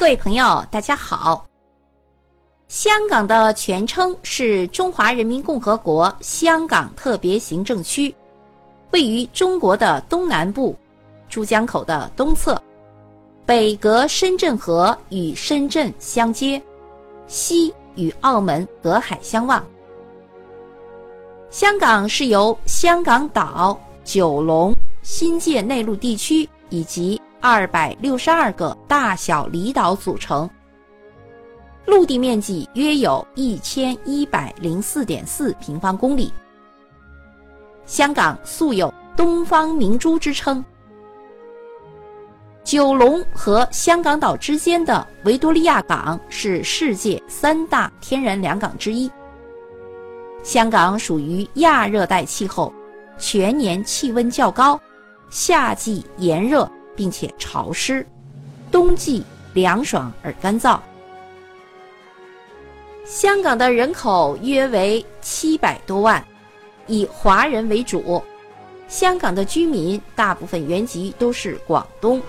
各位朋友，大家好。香港的全称是中华人民共和国香港特别行政区，位于中国的东南部，珠江口的东侧，北隔深圳河与深圳相接，西与澳门隔海相望。香港是由香港岛、九龙、新界内陆地区以及二百六十二个大小离岛组成，陆地面积约有一千一百零四点四平方公里。香港素有“东方明珠”之称。九龙和香港岛之间的维多利亚港是世界三大天然良港之一。香港属于亚热带气候，全年气温较高，夏季炎热并且潮湿，冬季凉爽而干燥。香港的人口约为七百多万，以华人为主。香港的居民大部分原籍都是广东，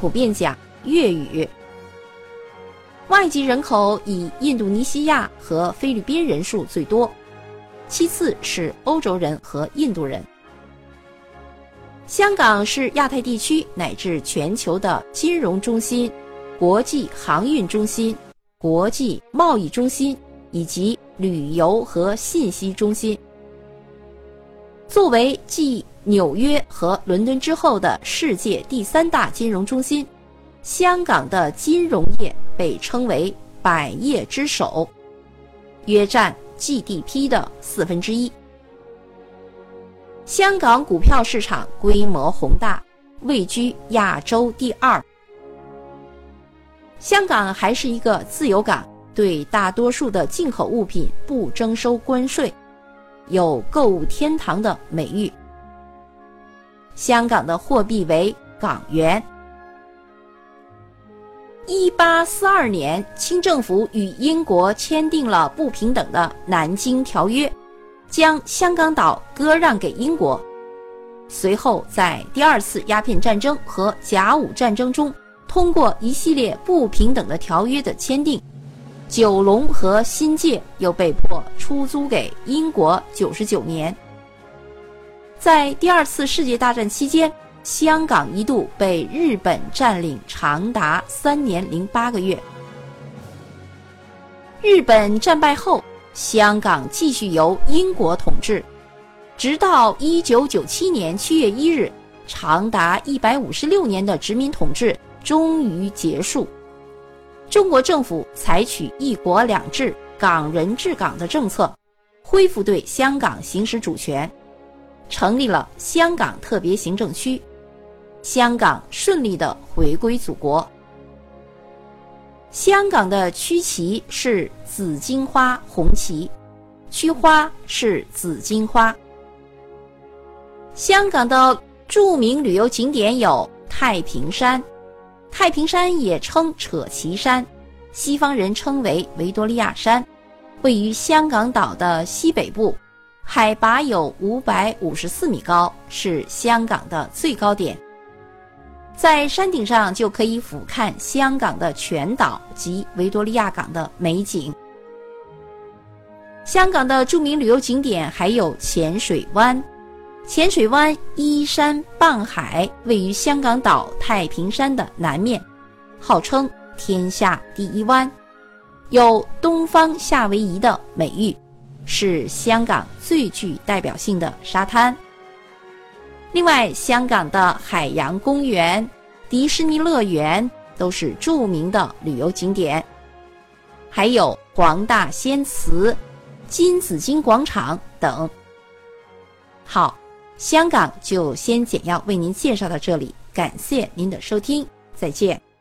普遍讲粤语。外籍人口以印度尼西亚和菲律宾人数最多。其次是欧洲人和印度人。香港是亚太地区乃至全球的金融中心、国际航运中心、国际贸易中心以及旅游和信息中心。作为继纽约和伦敦之后的世界第三大金融中心，香港的金融业被称为“百业之首”，约占。GDP 的四分之一。香港股票市场规模宏大，位居亚洲第二。香港还是一个自由港，对大多数的进口物品不征收关税，有“购物天堂”的美誉。香港的货币为港元。一八四二年，清政府与英国签订了不平等的《南京条约》，将香港岛割让给英国。随后，在第二次鸦片战争和甲午战争中，通过一系列不平等的条约的签订，九龙和新界又被迫出租给英国九十九年。在第二次世界大战期间。香港一度被日本占领长达三年零八个月。日本战败后，香港继续由英国统治，直到一九九七年七月一日，长达一百五十六年的殖民统治终于结束。中国政府采取“一国两制”“港人治港”的政策，恢复对香港行使主权，成立了香港特别行政区。香港顺利的回归祖国。香港的区旗是紫荆花红旗，区花是紫荆花。香港的著名旅游景点有太平山，太平山也称扯旗山，西方人称为维多利亚山，位于香港岛的西北部，海拔有五百五十四米高，是香港的最高点。在山顶上就可以俯瞰香港的全岛及维多利亚港的美景。香港的著名旅游景点还有浅水湾，浅水湾依山傍海，位于香港岛太平山的南面，号称天下第一湾，有“东方夏威夷”的美誉，是香港最具代表性的沙滩。另外，香港的海洋公园、迪士尼乐园都是著名的旅游景点，还有黄大仙祠、金紫荆广场等。好，香港就先简要为您介绍到这里，感谢您的收听，再见。